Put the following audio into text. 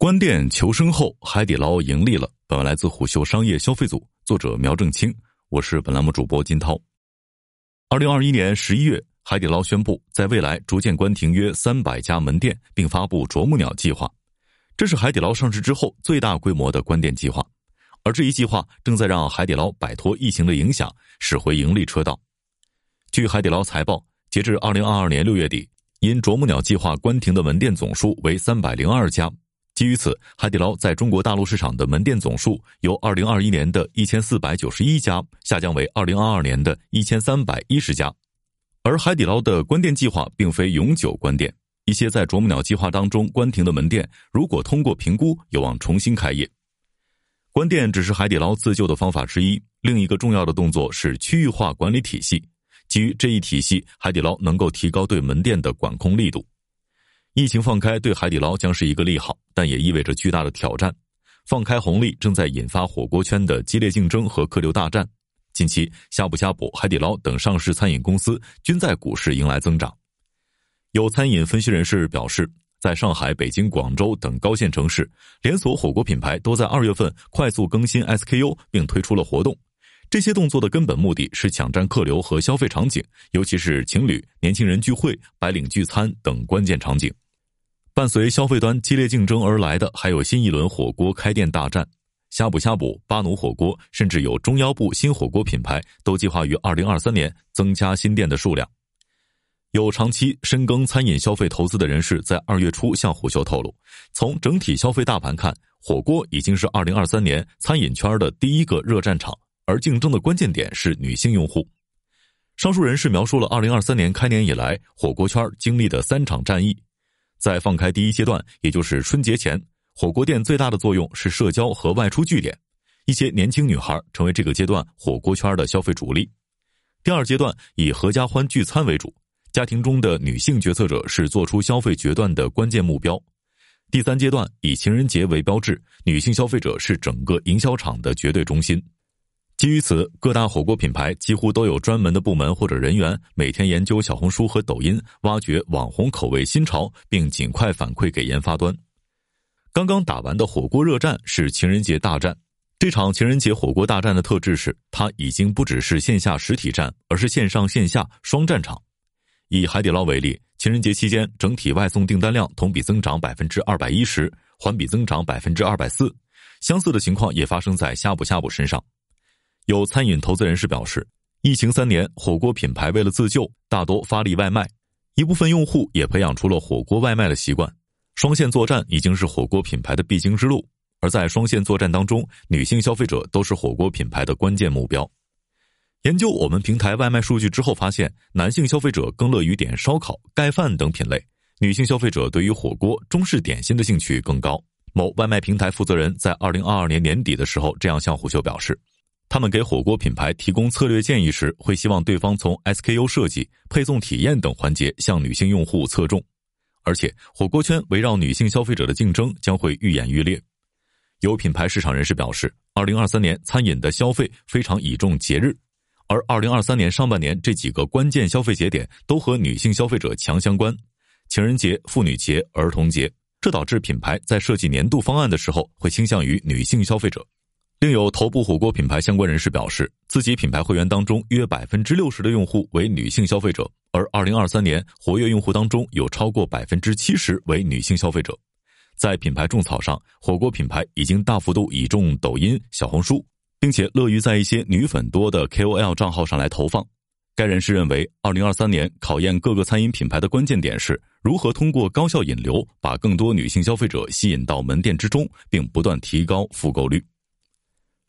关店求生后，海底捞盈利了。本文来自虎嗅商业消费组，作者苗正清，我是本栏目主播金涛。二零二一年十一月，海底捞宣布在未来逐渐关停约三百家门店，并发布“啄木鸟计划”，这是海底捞上市之后最大规模的关店计划。而这一计划正在让海底捞摆脱疫情的影响，驶回盈利车道。据海底捞财报，截至二零二二年六月底，因“啄木鸟计划”关停的门店总数为三百零二家。基于此，海底捞在中国大陆市场的门店总数由二零二一年的一千四百九十一家下降为二零二二年的一千三百一十家。而海底捞的关店计划并非永久关店，一些在啄木鸟计划当中关停的门店，如果通过评估，有望重新开业。关店只是海底捞自救的方法之一，另一个重要的动作是区域化管理体系。基于这一体系，海底捞能够提高对门店的管控力度。疫情放开对海底捞将是一个利好，但也意味着巨大的挑战。放开红利正在引发火锅圈的激烈竞争和客流大战。近期，呷哺呷哺、海底捞等上市餐饮公司均在股市迎来增长。有餐饮分析人士表示，在上海、北京、广州等高线城市，连锁火锅品牌都在二月份快速更新 SKU，并推出了活动。这些动作的根本目的是抢占客流和消费场景，尤其是情侣、年轻人聚会、白领聚餐等关键场景。伴随消费端激烈竞争而来的，还有新一轮火锅开店大战。呷哺呷哺、巴奴火锅，甚至有中腰部新火锅品牌都计划于二零二三年增加新店的数量。有长期深耕餐饮消费投资的人士在二月初向虎嗅透露，从整体消费大盘看，火锅已经是二零二三年餐饮圈的第一个热战场。而竞争的关键点是女性用户。上述人士描述了二零二三年开年以来火锅圈经历的三场战役。在放开第一阶段，也就是春节前，火锅店最大的作用是社交和外出据点，一些年轻女孩成为这个阶段火锅圈的消费主力。第二阶段以合家欢聚餐为主，家庭中的女性决策者是做出消费决断的关键目标。第三阶段以情人节为标志，女性消费者是整个营销场的绝对中心。基于此，各大火锅品牌几乎都有专门的部门或者人员，每天研究小红书和抖音，挖掘网红口味新潮，并尽快反馈给研发端。刚刚打完的火锅热战是情人节大战。这场情人节火锅大战的特质是，它已经不只是线下实体战，而是线上线下双战场。以海底捞为例，情人节期间整体外送订单量同比增长百分之二百一十，环比增长百分之二百四。相似的情况也发生在呷哺呷哺身上。有餐饮投资人士表示，疫情三年，火锅品牌为了自救，大多发力外卖，一部分用户也培养出了火锅外卖的习惯。双线作战已经是火锅品牌的必经之路，而在双线作战当中，女性消费者都是火锅品牌的关键目标。研究我们平台外卖数据之后发现，男性消费者更乐于点烧烤、盖饭等品类，女性消费者对于火锅、中式点心的兴趣更高。某外卖平台负责人在二零二二年年底的时候这样向虎嗅表示。他们给火锅品牌提供策略建议时，会希望对方从 SKU 设计、配送体验等环节向女性用户侧重，而且火锅圈围绕女性消费者的竞争将会愈演愈烈。有品牌市场人士表示，二零二三年餐饮的消费非常倚重节日，而二零二三年上半年这几个关键消费节点都和女性消费者强相关：情人节、妇女节、儿童节，这导致品牌在设计年度方案的时候会倾向于女性消费者。另有头部火锅品牌相关人士表示，自己品牌会员当中约百分之六十的用户为女性消费者，而二零二三年活跃用户当中有超过百分之七十为女性消费者。在品牌种草上，火锅品牌已经大幅度倚重抖音、小红书，并且乐于在一些女粉多的 KOL 账号上来投放。该人士认为，二零二三年考验各个餐饮品牌的关键点是如何通过高效引流，把更多女性消费者吸引到门店之中，并不断提高复购率。